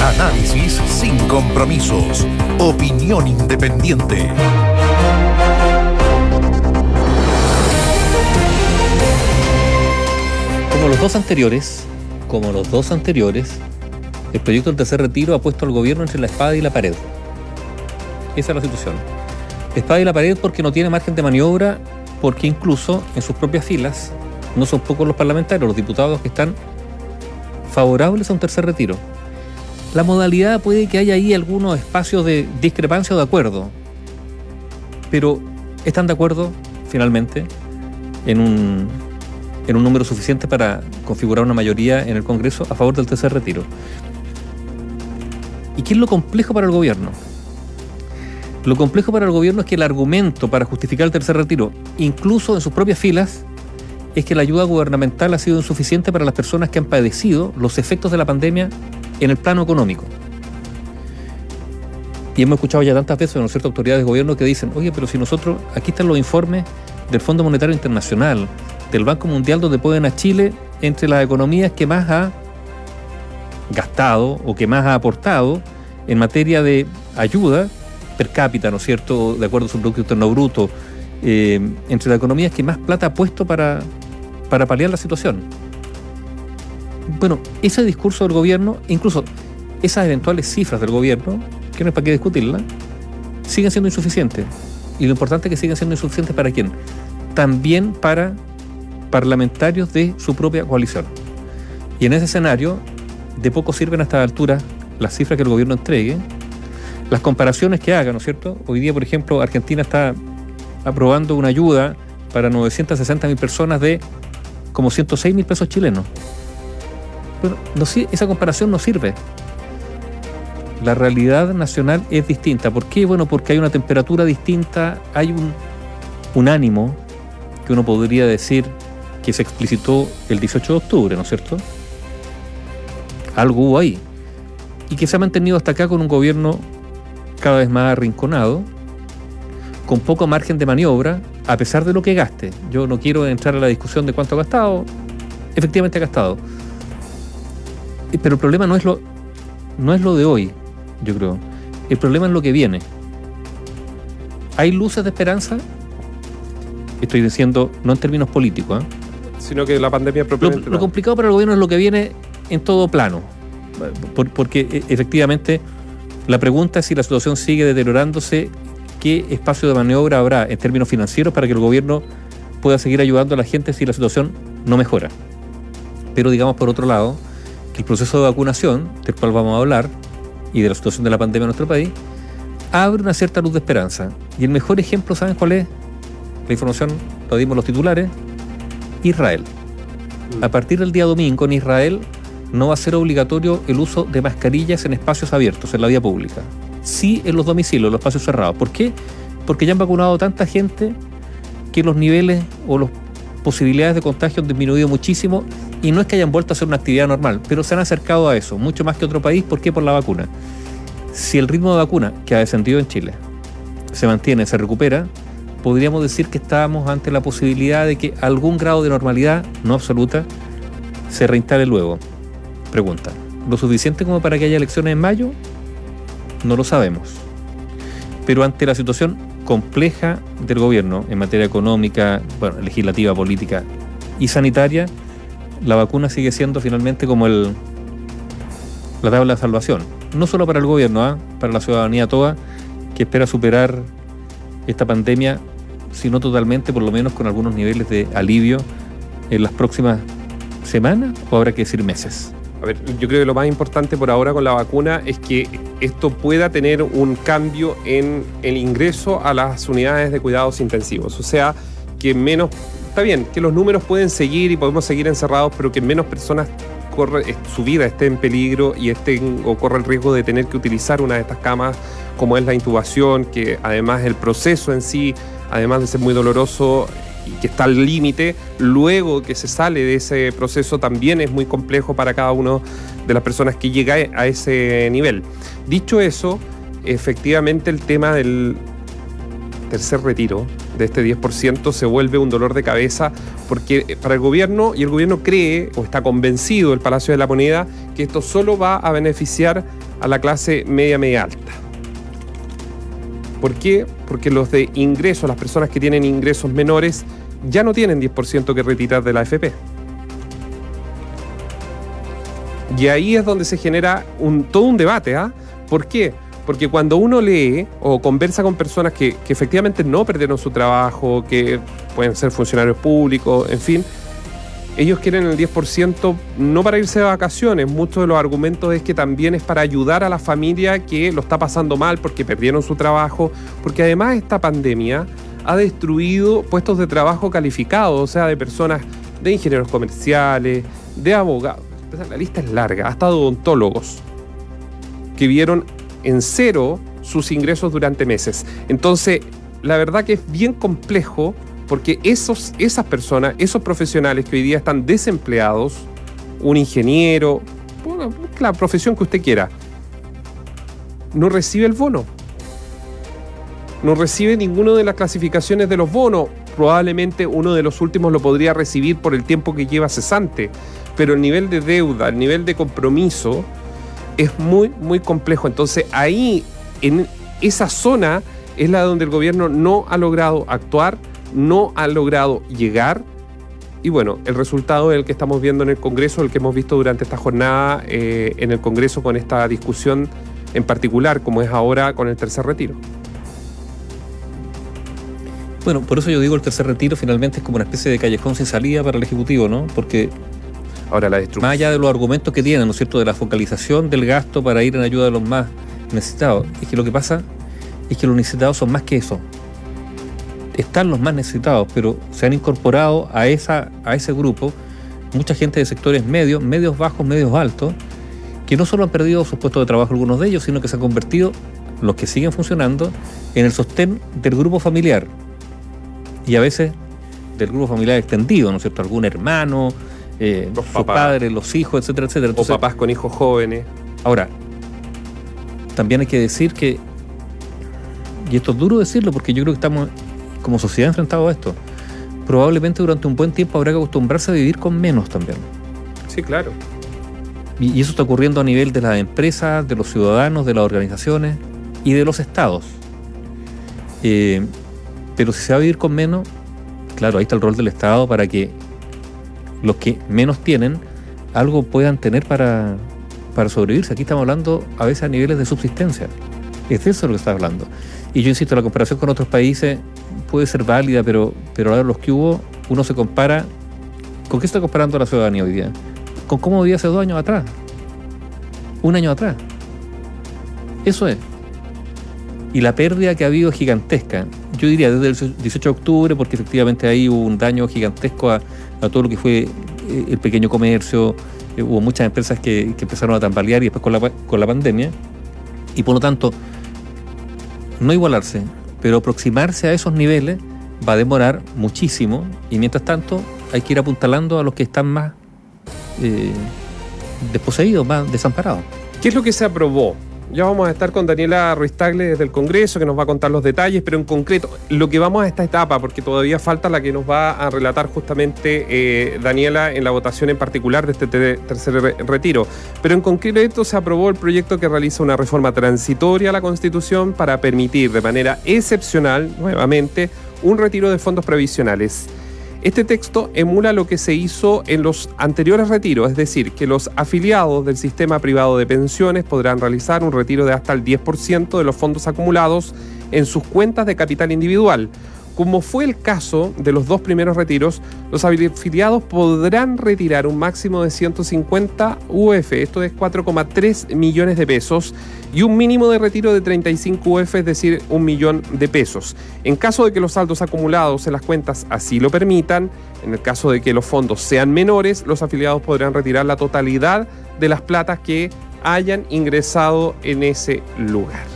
Análisis sin compromisos. Opinión independiente. Como los dos anteriores, como los dos anteriores, el proyecto del tercer retiro ha puesto al gobierno entre la espada y la pared. Esa es la situación. Espada y la pared porque no tiene margen de maniobra, porque incluso en sus propias filas no son pocos los parlamentarios, los diputados que están favorables a un tercer retiro. La modalidad puede que haya ahí algunos espacios de discrepancia o de acuerdo, pero están de acuerdo finalmente en un, número suficiente para configurar una mayoría en el Congreso a favor del tercer retiro. ¿Y qué es lo complejo para el gobierno? Lo complejo para el gobierno es que el argumento para justificar el tercer retiro, incluso en sus propias filas, es que la ayuda gubernamental ha sido insuficiente para las personas que han padecido los efectos de la pandemia en el plano económico. Y hemos escuchado ya tantas veces en ciertas autoridades de gobierno que dicen, oye, pero si nosotros, aquí están los informes del Fondo Monetario Internacional, del Banco Mundial, donde pueden a Chile entre las economías que más ha gastado o que más ha aportado en materia de ayuda per cápita, ¿no es cierto?, de acuerdo a su Producto Interno Bruto, eh, entre las economías que más plata ha puesto para, para paliar la situación. Bueno, ese discurso del gobierno, incluso esas eventuales cifras del gobierno, que no es para qué discutirla, siguen siendo insuficientes. Y lo importante es que siguen siendo insuficientes para quién? También para parlamentarios de su propia coalición. Y en ese escenario, de poco sirven a esta altura las cifras que el gobierno entregue, las comparaciones que haga, ¿no es cierto? Hoy día, por ejemplo, Argentina está aprobando una ayuda para 960 mil personas de como 106 mil pesos chilenos. No, esa comparación no sirve. La realidad nacional es distinta. ¿Por qué? Bueno, porque hay una temperatura distinta, hay un, un ánimo que uno podría decir que se explicitó el 18 de octubre, ¿no es cierto? Algo hubo ahí. Y que se ha mantenido hasta acá con un gobierno cada vez más arrinconado, con poco margen de maniobra, a pesar de lo que gaste. Yo no quiero entrar a la discusión de cuánto ha gastado, efectivamente ha gastado. Pero el problema no es lo, no es lo de hoy, yo creo. El problema es lo que viene. ¿Hay luces de esperanza? Estoy diciendo, no en términos políticos, ¿eh? sino que la pandemia propiamente. Lo, lo, complicado para el gobierno es lo que viene en todo plano. porque e, efectivamente la pregunta es si la situación sigue deteriorándose, qué espacio de maniobra habrá en términos financieros para que el gobierno pueda seguir ayudando a la gente si la situación no mejora. Pero digamos por otro lado, que el proceso de vacunación, del cual vamos a hablar, y de la situación de la pandemia en nuestro país, abre una cierta luz de esperanza. Y el mejor ejemplo, ¿saben cuál es? La información lo dimos los titulares, Israel. A partir del día domingo en Israel no va a ser obligatorio el uso de mascarillas en espacios abiertos, en la vía pública. Sí en los domicilios, en los espacios cerrados. ¿Por qué? Porque ya han vacunado tanta gente que los niveles o las posibilidades de contagio han disminuido muchísimo y no es que hayan vuelto a hacer una actividad normal, pero se han acercado a eso, mucho más que otro país. ¿Por qué? Por la vacuna. Si el ritmo de vacuna que ha descendido en Chile se mantiene, se recupera, podríamos decir que estábamos ante la posibilidad de que algún grado de normalidad, no absoluta, se reinstale luego. Pregunta, ¿lo suficiente como para que haya elecciones en mayo? No lo sabemos. Pero ante la situación compleja del gobierno en materia económica, bueno, legislativa, política y sanitaria, la vacuna sigue siendo finalmente como el, la tabla de salvación. No solo para el gobierno, ¿ah? para la ciudadanía toda, que espera superar esta pandemia, sino totalmente, por lo menos con algunos niveles de alivio en las próximas semanas o habrá que decir meses. A ver, yo creo que lo más importante por ahora con la vacuna es que esto pueda tener un cambio en el ingreso a las unidades de cuidados intensivos. O sea, que menos, está bien, que los números pueden seguir y podemos seguir encerrados, pero que menos personas corre, su vida esté en peligro y estén o corre el riesgo de tener que utilizar una de estas camas, como es la intubación, que además el proceso en sí, además de ser muy doloroso, y que está al límite, luego que se sale de ese proceso también es muy complejo para cada uno de las personas que llega a ese nivel. Dicho eso, efectivamente el tema del tercer retiro de este 10% se vuelve un dolor de cabeza porque para el gobierno, y el gobierno cree o está convencido, el Palacio de la Moneda, que esto solo va a beneficiar a la clase media, media alta. ¿Por qué? Porque los de ingresos, las personas que tienen ingresos menores, ya no tienen 10% que retirar de la AFP. Y ahí es donde se genera todo un debate. ¿ah? ¿Por qué? Porque cuando uno lee o conversa con personas que, efectivamente no perdieron su trabajo, que pueden ser funcionarios públicos, en fin, ellos quieren el 10% no para irse de vacaciones. Muchos de los argumentos es que también es para ayudar a la familia que lo está pasando mal porque perdieron su trabajo, porque además esta pandemia ha destruido puestos de trabajo calificados, o sea, de personas, de ingenieros comerciales, de abogados. La lista es larga, hasta odontólogos que vieron en cero sus ingresos durante meses. Entonces, la verdad que es bien complejo porque esos, esas personas, esos profesionales que hoy día están desempleados, un ingeniero, la profesión que usted quiera, no recibe el bono. No recibe ninguna de las clasificaciones de los bonos. Probablemente uno de los últimos lo podría recibir por el tiempo que lleva cesante. Pero el nivel de deuda, el nivel de compromiso, es muy, muy complejo. Entonces ahí, en esa zona, es la donde el gobierno no ha logrado actuar, no ha logrado llegar. Y bueno, el resultado es el que estamos viendo en el Congreso, el que hemos visto durante esta jornada eh, en el Congreso con esta discusión en particular, como es ahora con el tercer retiro. Bueno, por eso yo digo el tercer retiro finalmente es como una especie de callejón sin salida para el Ejecutivo, ¿no? Porque Ahora la destrucción. Más allá de los argumentos que tienen, ¿no es cierto?, de la focalización del gasto para ir en ayuda de los más necesitados. Es que lo que pasa es que los necesitados son más que eso. Están los más necesitados, pero se han incorporado a, esa, a ese grupo mucha gente de sectores medios, medios bajos, medios altos, que no solo han perdido sus puestos de trabajo algunos de ellos, sino que se han convertido, los que siguen funcionando, en el sostén del grupo familiar. Y a veces del grupo familiar extendido, ¿no es cierto? Algún hermano, eh, los padres, los hijos, etcétera, etcétera. o papás con hijos jóvenes. Ahora, también hay que decir que, y esto es duro decirlo porque yo creo que estamos como sociedad enfrentados a esto, probablemente durante un buen tiempo habrá que acostumbrarse a vivir con menos también. Sí, claro. Y, eso está ocurriendo a nivel de las empresas, de los ciudadanos, de las organizaciones y de los estados. Eh, pero si se va a vivir con menos, claro, ahí está el rol del Estado para que los que menos tienen algo puedan tener para, para sobrevivirse. Aquí estamos hablando a veces a niveles de subsistencia. Es de eso lo que está hablando. Y yo insisto, la comparación con otros países puede ser válida, pero, pero ahora los que hubo, uno se compara. ¿Con qué está comparando la ciudadanía hoy día? Con cómo vivía hace dos años atrás. Un año atrás. Eso es. Y la pérdida que ha habido es gigantesca. Yo diría desde el 18 de octubre, porque efectivamente ahí hubo un daño gigantesco a, todo lo que fue eh, el pequeño comercio. Eh, hubo muchas empresas que, empezaron a tambalear y después con la, con la pandemia. Y por lo tanto, no igualarse, pero aproximarse a esos niveles va a demorar muchísimo. Y mientras tanto, hay que ir apuntalando a los que están más eh, desposeídos, más desamparados. ¿Qué es lo que se aprobó ya vamos a estar con Daniela Ruiz Tagle desde el Congreso, que nos va a contar los detalles, pero en concreto, lo que vamos a esta etapa, porque todavía falta la que nos va a relatar justamente eh, Daniela en la votación en particular de este tercer retiro. Pero en concreto se aprobó el proyecto que realiza una reforma transitoria a la Constitución para permitir de manera excepcional, nuevamente, un retiro de fondos previsionales. Este texto emula lo que se hizo en los anteriores retiros, es decir, que los afiliados del sistema privado de pensiones podrán realizar un retiro de hasta el 10% de los fondos acumulados en sus cuentas de capital individual, como fue el caso de los dos primeros retiros, los afiliados podrán retirar un máximo de 150 UF, esto es 4,3 millones de pesos, y un mínimo de retiro de 35 UF, es decir, un millón de pesos. En caso de que los saldos acumulados en las cuentas así lo permitan, en el caso de que los fondos sean menores, los afiliados podrán retirar la totalidad de las platas que hayan ingresado en ese lugar.